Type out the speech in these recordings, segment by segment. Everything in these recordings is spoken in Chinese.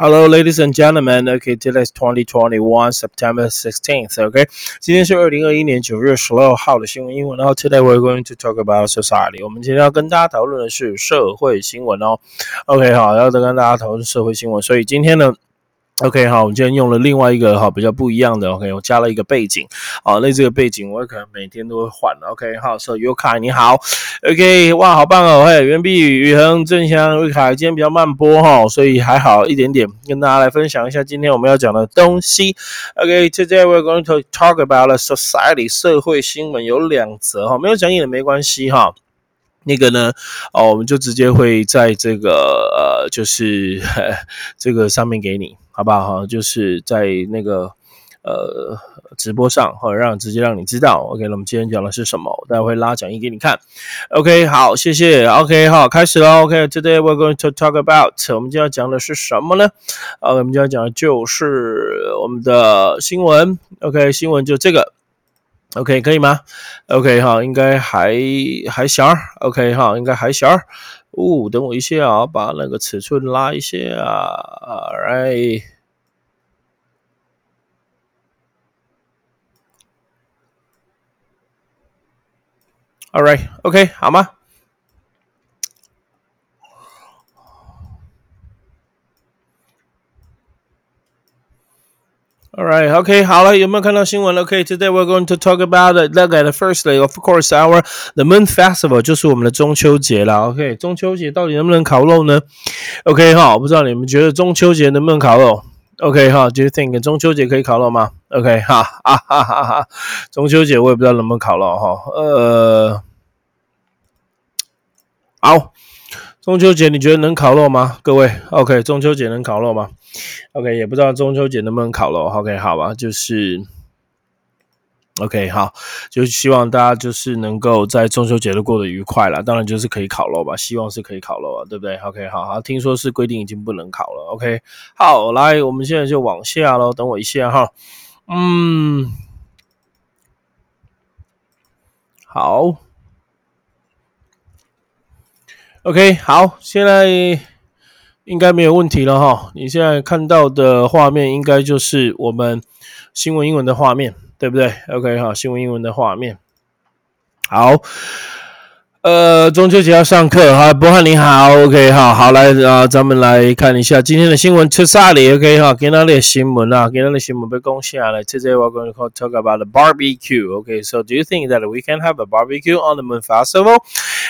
Hello, ladies and gentlemen. Okay, today is 2021 September 16th. Okay，今天是二零二一年九月十六号的新闻英文。然后 today we're going to talk about society. 我们今天要跟大家讨论的是社会新闻哦。OK，好，要跟大家讨论社会新闻。所以今天呢。OK，好，我们今天用了另外一个哈比较不一样的 OK，我加了一个背景，好，那这个背景我可能每天都会换 OK，好，So y o k a 你好，OK，哇，好棒哦，嘿，袁碧宇、宇恒、郑香、瑞凯，今天比较慢播哈，所以还好一点点，跟大家来分享一下今天我们要讲的东西。OK，today we're going to talk about society 社会新闻有两则哈，没有讲也没关系哈。那个呢？哦，我们就直接会在这个呃，就是 这个上面给你，好不好？哈，就是在那个呃直播上，哈，让直接让你知道。OK，那我们今天讲的是什么？我待会拉讲义给你看。OK，好，谢谢。OK，好，开始了。OK，today we're going to talk about，我们今天要讲的是什么呢？啊，我们今天讲的就是我们的新闻。OK，新闻就这个。OK，可以吗？OK 哈，应该还还行。OK 哈，应该还行。哦，等我一下啊，把那个尺寸拉一下。Alright，Alright，OK，好吗？All right, OK，好了，有没有看到新闻了？OK，today we're going to talk about it. Look at firstly, of course, our the Moon Festival 就是我们的中秋节了。OK，中秋节到底能不能烤肉呢？OK 哈，我不知道你们觉得中秋节能不能烤肉？OK 哈，Do you think 中秋节可以烤肉吗？OK 哈，哈哈哈哈，中秋节我也不知道能不能烤肉哈。呃，好。中秋节你觉得能烤肉吗？各位，OK，中秋节能烤肉吗？OK，也不知道中秋节能不能烤肉。OK，好吧，就是 OK，好，就希望大家就是能够在中秋节都过得愉快了。当然就是可以烤肉吧，希望是可以烤肉啊，对不对？OK，好好，听说是规定已经不能烤了。OK，好，来，我们现在就往下喽，等我一下哈。嗯，好。OK，好，现在应该没有问题了哈。你现在看到的画面应该就是我们新闻英文的画面，对不对？OK，好，新闻英文的画面，好。呃，中秋节要上课哈，博翰你好，OK 哈，好来啊，咱们来看一下今天的新闻吃啥哩？OK 哈，今天的新闻啊，今天的新闻被攻下来。Today we're going to talk about the barbecue. OK，so do you think that we can have a barbecue on the Moon Festival?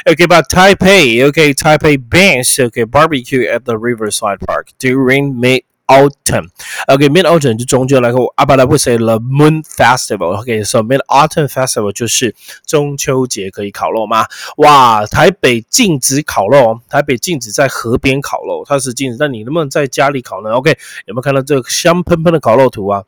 Okay, but Taipei, okay, Taipei bans okay barbecue at the Riverside Park during May autumn. Okay, mid autumn 就中秋来个阿巴拉会 say the moon festival. Okay, so mid autumn festival 就是中秋节可以烤肉吗？哇，台北禁止烤肉，台北禁止在河边烤肉，它是禁止。那你能不能在家里烤呢？Okay，有没有看到这个香喷喷的烤肉图啊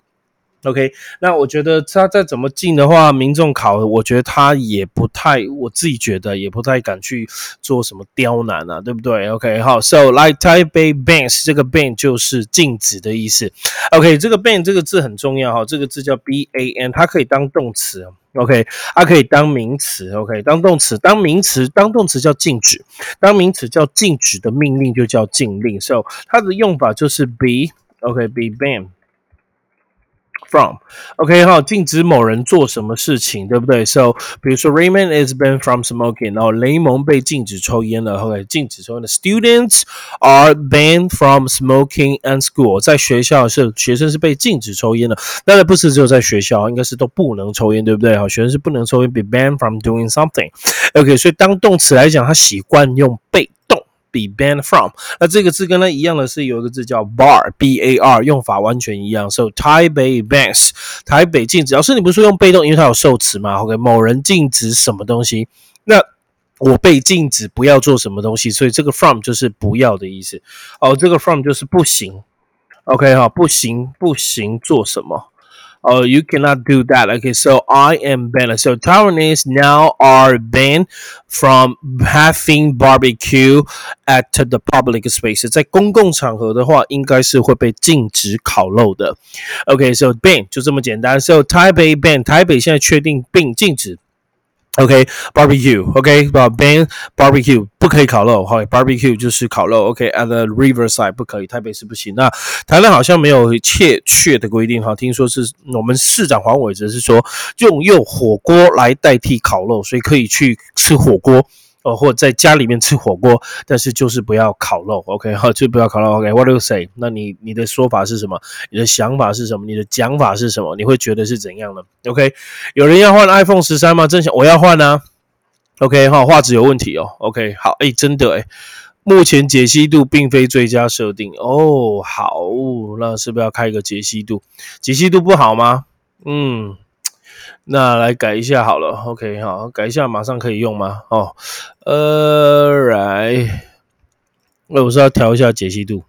？OK，那我觉得他再怎么进的话，民众考，我觉得他也不太，我自己觉得也不太敢去做什么刁难啊，对不对？OK，好，So like Taipei bans，这个 ban 就是禁止的意思。OK，这个 ban 这个字很重要哈，这个字叫 b a n，它可以当动词，OK，它可以当名词，OK，当动词，当名词，当动词叫禁止，当名词叫禁止的命令就叫禁令。So 它的用法就是 be，OK，be ban。from，OK 哈，禁止某人做什么事情，对不对？So，比如说 Raymond is banned from smoking，然后雷蒙被禁止抽烟了，OK，禁止抽烟的 students are banned from smoking and school，在学校是学生是被禁止抽烟的，当然不是只有在学校，应该是都不能抽烟，对不对？好，学生是不能抽烟，be banned from doing something，OK，所以当动词来讲，它习惯用被。Be banned from。那这个字跟它一样的是有一个字叫 bar，b a r，用法完全一样。So 台北 bans，台北禁止。老师，你不是说用被动，因为它有受词嘛？OK，某人禁止什么东西？那我被禁止不要做什么东西，所以这个 from 就是不要的意思。哦，这个 from 就是不行。OK 哈，不行，不行，做什么 ？Oh, you cannot do that. Okay, so I am banned. So Taiwanese now are banned from having barbecue at the public space. 在公共场合的话，应该是会被禁止烤肉的。OK, so ban 就这么简单。So Taipei ban，台北现在确定并禁止。 OK，barbecue，OK，ban barbecue 不可以烤肉，好，barbecue 就是烤肉，OK，at the riverside 不可以，台北是不行。那台湾好像没有切确的规定哈，听说是我们市长黄伟哲是说用用火锅来代替烤肉，所以可以去吃火锅。哦，或在家里面吃火锅，但是就是不要烤肉，OK，哈，就不要烤肉，OK，What do you say？那你你的说法是什么？你的想法是什么？你的讲法是什么？你会觉得是怎样的？OK，有人要换 iPhone 十三吗？正想我要换呢，OK，哈，画质有问题哦，OK，好，哎，真的哎，目前解析度并非最佳设定哦，好，那是不是要开一个解析度？解析度不好吗？嗯。那来改一下好了，OK，好，改一下，马上可以用吗？哦，呃，来，那我是要调一下解析度，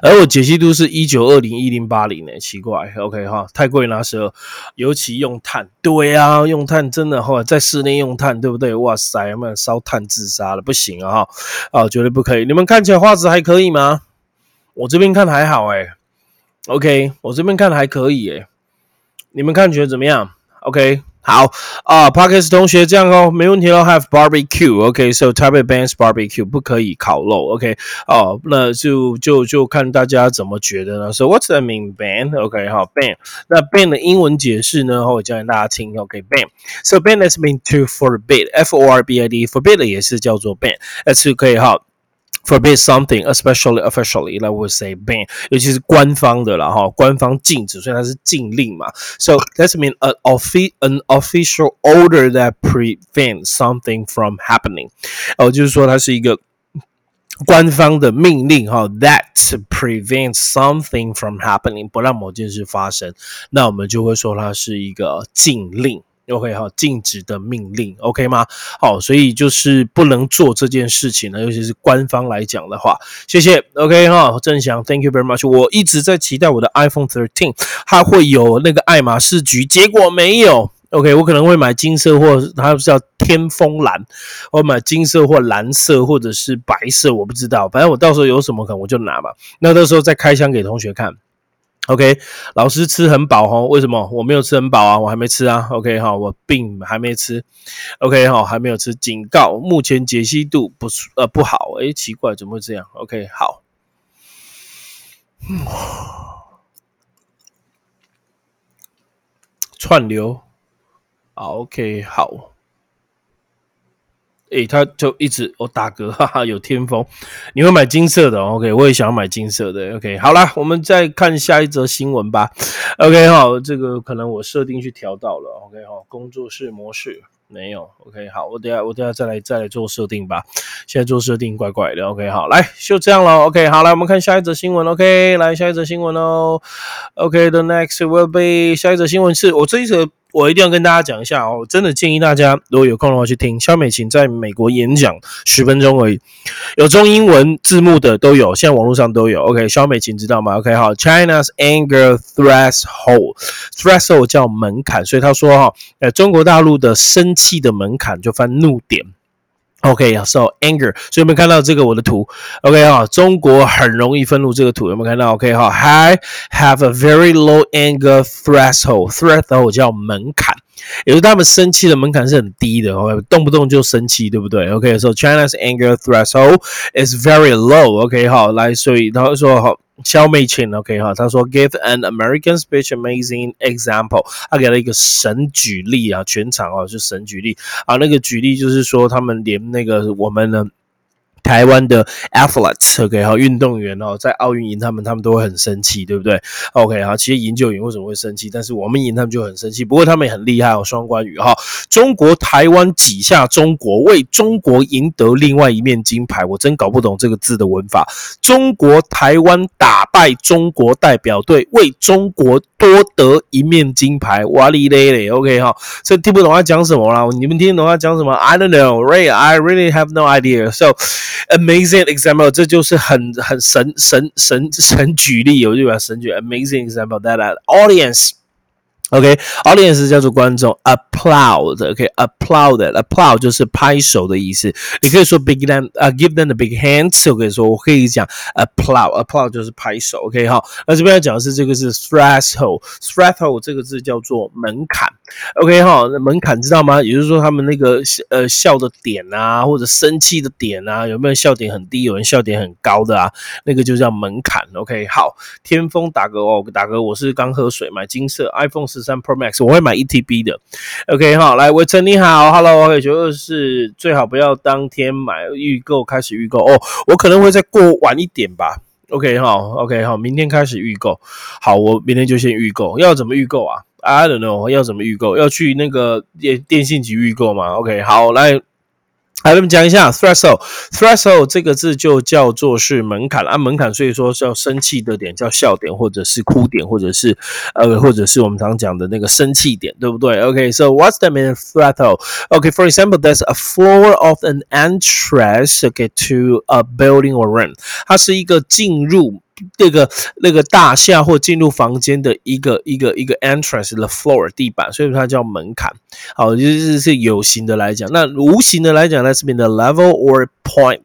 而我解析度是一九二零一零八零呢，奇怪，OK 哈，太贵那时候，尤其用碳，对啊，用碳真的哈，在室内用碳，对不对？哇塞，有没有烧炭自杀了？不行啊哈，啊，绝对不可以。你们看起来画质还可以吗？我这边看还好哎，OK，我这边看还可以哎。你们看觉得怎么样？OK，好啊，Parkes 同学这样哦，没问题喽。Have barbecue，OK，so type bans barbecue 不可以烤肉，OK，哦，那就就就看大家怎么觉得呢？So what's that mean ban？OK，好，ban，那 ban 的英文解释呢？我教给大家听，OK，ban，so ban is mean to forbid，F O R B I D，forbid 也是叫做 ban，那是可以哈。forbid something, especially officially, like we say ban，尤其是官方的了哈，官方禁止，所以它是禁令嘛。So that's mean an offi an official order that prevents something from happening。哦，就是说它是一个官方的命令哈，that prevents something from happening，不让某件事发生，那我们就会说它是一个禁令。 OK 哈，禁止的命令，OK 吗？好，所以就是不能做这件事情呢，尤其是官方来讲的话。谢谢，OK 哈，郑翔，Thank you very much。我一直在期待我的 iPhone 13它会有那个爱马仕橘，结果没有。OK，我可能会买金色或它叫天风蓝，我买金色或蓝色或者是白色，我不知道，反正我到时候有什么可能我就拿吧。那到时候再开箱给同学看。OK，老师吃很饱哦？为什么我没有吃很饱啊？我还没吃啊。OK 哈，我并还没吃。OK 哈，还没有吃。警告，目前解析度不呃不好。哎，奇怪，怎么会这样？OK 好。串流。OK 好。诶，他就一直我打嗝，哈哈，有天风。你会买金色的？OK，我也想要买金色的。OK，好啦，我们再看下一则新闻吧。OK，好，这个可能我设定去调到了。OK，好，工作室模式没有。OK，好，我等下我等下再来再来做设定吧。现在做设定怪怪的。OK，好，来就这样了。OK，好，来我们看下一则新闻。OK，来下一则新闻哦。OK，the next will be 下一则新闻是我这一则。我一定要跟大家讲一下哦，真的建议大家如果有空的话去听肖美琴在美国演讲十分钟而已，有中英文字幕的都有，现在网络上都有。OK，肖美琴知道吗？OK，好，China's anger threshold，threshold 叫门槛，所以他说哈，呃，中国大陆的生气的门槛就翻怒点。OK，so anger，所以有没有看到这个我的图？OK 啊，中国很容易愤怒这个图有没有看到？OK 哈，I have a very low anger threshold，threshold 叫门槛，也就是他们生气的门槛是很低的，OK，动不动就生气，对不对？OK，so China's anger threshold is very low。OK 好，来，所以他说好。肖美琴，OK 哈，他说 Give an American speech amazing example，他给了一个神举例啊，全场哦就神举例啊，那个举例就是说他们连那个我们呢。台湾的 athletes，OK 哈，运动员哦，在奥运赢他们，他们都会很生气，对不对？OK 哈，其实赢就赢，为什么会生气？但是我们赢他们就很生气。不过他们也很厉害哦，双关语哈。中国台湾挤下中国，为中国赢得另外一面金牌，我真搞不懂这个字的文法。中国台湾打败中国代表队，为中国多得一面金牌，哇哩嘞嘞，OK 哈，这听不懂他讲什么啦？你们听懂他讲什么？I don't know, Ray. I really have no idea. So. Amazing example，这就是很很神神神神举例，我就把神举 amazing example that audience。OK，audience 叫做观众，applaud，OK，applaud，applaud 就是拍手的意思。你可以说 big them，啊，give them a big hands。我可以说，我可以讲 applaud，applaud 就是拍手。OK，好，那这边要讲的是这个是 threshold，threshold 这个字叫做门槛。OK 哈，那门槛知道吗？也就是说，他们那个呃笑的点啊，或者生气的点啊，有没有笑点很低，有人笑点很高的啊？那个就叫门槛。OK，好，天风打嗝哦，打嗝，我是刚喝水，买金色 iPhone 十三 Pro Max，我会买 ETB 的。OK 哈，来，伟成你好，Hello，就是最好不要当天买预购开始预购哦，我可能会再过晚一点吧。OK 哈，OK 好，明天开始预购，好，我明天就先预购，要怎么预购啊？I don't know 要怎么预购？要去那个电电信局预购嘛？OK，好，来。来，我们讲一下 threshold。threshold 这个字就叫做是门槛按门槛，所以说叫生气的点，叫笑点，或者是哭点，或者是呃，或者是我们常讲的那个生气点，对不对？OK，so what's the meaning threshold？OK，for example，there's a floor of an entrance，OK to a building or room。它是一个进入。那个那个大厦或进入房间的一个一个一个 entrance 的 floor 地板，所以它叫门槛。好，就是是有形的来讲，那无形的来讲呢，这边的 level or point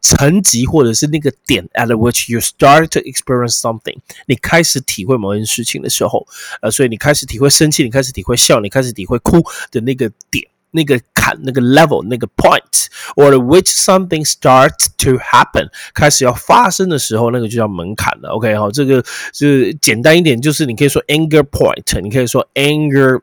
层级或者是那个点 at which you start to experience something，你开始体会某件事情的时候，呃，所以你开始体会生气，你开始体会笑，你开始体会哭的那个点。那个坎、那个 level、那个 point，or which something starts to happen，开始要发生的时候，那个就叫门槛了。OK，好，这个是简单一点，就是你可以说 anger point，你可以说 anger。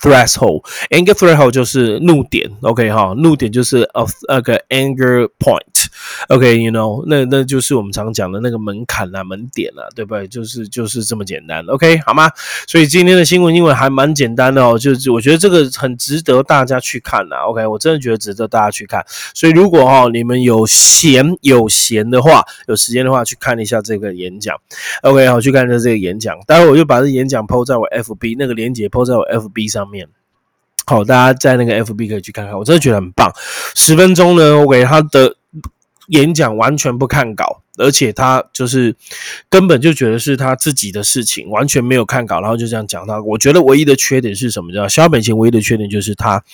Threshold，anger threshold 就是怒点，OK 哈，怒点就是 of 那个 anger point，OK，you know，那那就是我们常讲的那个门槛啊，门点啊，对不对？就是就是这么简单，OK 好吗？所以今天的新闻英文还蛮简单的哦，就是我觉得这个很值得大家去看呐，OK，我真的觉得值得大家去看。所以如果哈你们有闲有闲的话，有时间的话去看一下这个演讲，OK，好，去看一下这个演讲。待会我就把这演讲 PO 在我 FB 那个链接 PO 在我 FB 上。上面好，大家在那个 FB 可以去看看，我真的觉得很棒。十分钟呢，我给他的演讲完全不看稿，而且他就是根本就觉得是他自己的事情，完全没有看稿，然后就这样讲到。我觉得唯一的缺点是什么？知道肖本琴唯一的缺点就是他。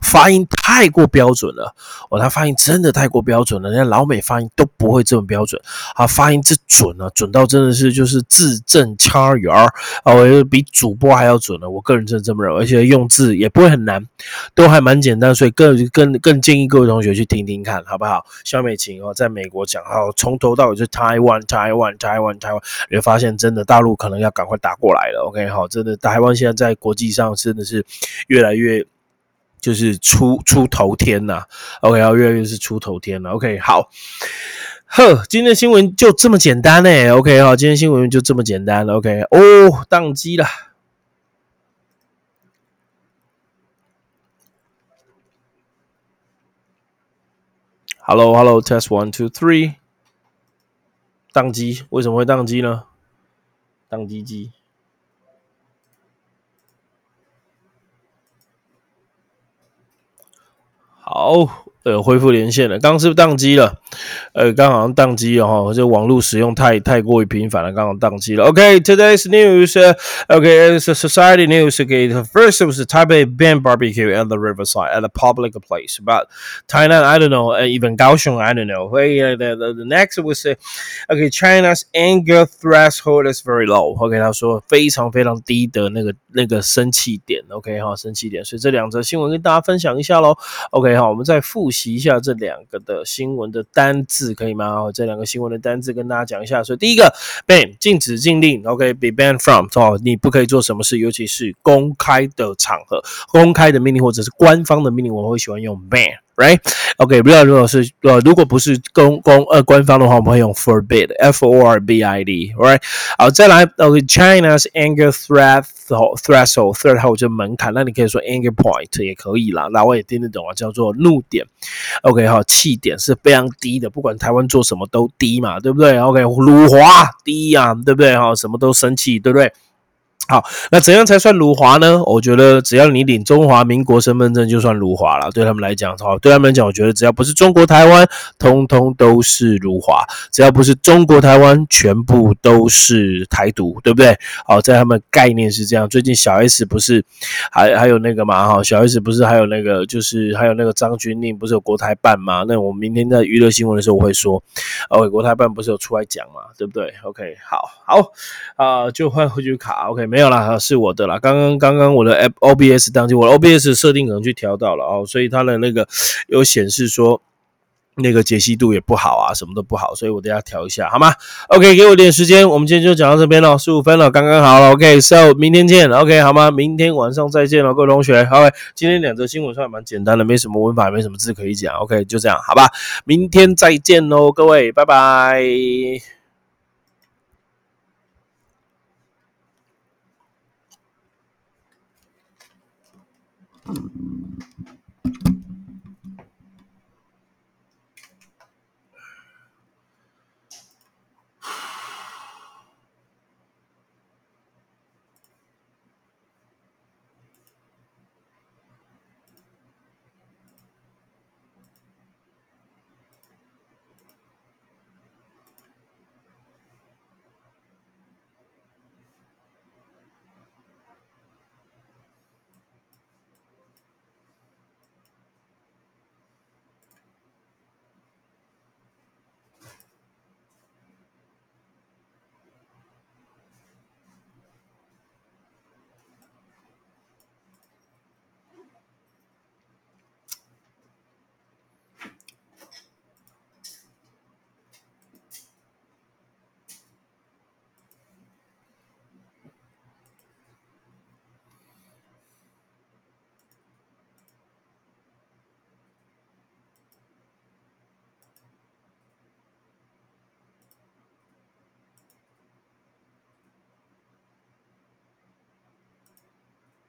发音太过标准了，哦，他发音真的太过标准了，人家老美发音都不会这么标准，啊，发音这准啊，准到真的是就是字正腔圆啊，我觉得比主播还要准了，我个人真的这么认为，而且用字也不会很难，都还蛮简单，所以更更更建议各位同学去听听看，好不好？肖美琴哦，在美国讲，哦，从头到尾就台湾台湾台湾台湾，你会发现真的大陆可能要赶快打过来了，OK，好，真的台湾现在在国际上真的是越来越。就是出出头天呐，OK，然后越来越是出头天了，OK，好，呵，今天新闻就这么简单呢，OK，好，今天新闻就这么简单了，OK，哦，宕机了，Hello，Hello，Test one two three，宕机，为什么会宕机呢？宕机机。好。呃，恢复连线了，刚刚是不是宕机了？呃，刚好像宕机了哈，这网络使用太太过于频繁了，刚好宕机了。OK，today's news，OK，it's a society news. Okay, the first was the Taipei banned barbecue at the riverside at a public place. But Tainan, I don't know, even Kaohsiung, I don't know. Okay, the, the, the next was OK, China's anger threshold is very low. OK，他说非常非常低的那个那个生气点。OK 哈，生气点，所以这两则新闻跟大家分享一下喽。OK 好，我们再。复习一下这两个的新闻的单字，可以吗？这两个新闻的单字跟大家讲一下。所以第一个，ban 禁止禁令，OK，be banned from 哦，你不可以做什么事，尤其是公开的场合、公开的命令或者是官方的命令，我会喜欢用 ban。Right？OK，不要如果是呃，如果不是公公呃官方的话，我们会用 forbid，F O R B I D，Right？好，再来，OK，China's anger threat threshold，threshold 就门槛，那你可以说 anger point 也可以啦，那我也听得懂啊，叫做怒点。OK，好，气点是非常低的，不管台湾做什么都低嘛，对不对？OK，辱华低呀，对不对？哈，什么都生气，对不对？好，那怎样才算辱华呢？我觉得只要你领中华民国身份证就算辱华了。对他们来讲，好，对他们来讲，我觉得只要不是中国台湾，通通都是辱华；只要不是中国台湾，全部都是台独，对不对？好，在他们概念是这样。最近小 S 不是还还有那个嘛？哈，小 S 不是还有那个，就是还有那个张钧甯不是有国台办吗？那我明天在娱乐新闻的时候我会说，OK，国台办不是有出来讲嘛？对不对？OK，好好啊，就换回去卡，OK。没有啦，是我的啦。刚刚刚刚我的 App OBS 当机，我的 OBS 设定可能去调到了哦，所以它的那个有显示说。那个解析度也不好啊，什么都不好，所以我等下调一下，好吗？OK，给我点时间，我们今天就讲到这边了，十五分了，刚刚好了。OK，So 明天见，OK 好吗？明天晚上再见了，各位同学。好，今天两则新闻算蛮简单的，没什么文法，没什么字可以讲。OK，就这样，好吧？明天再见喽，各位，拜拜。Hmm.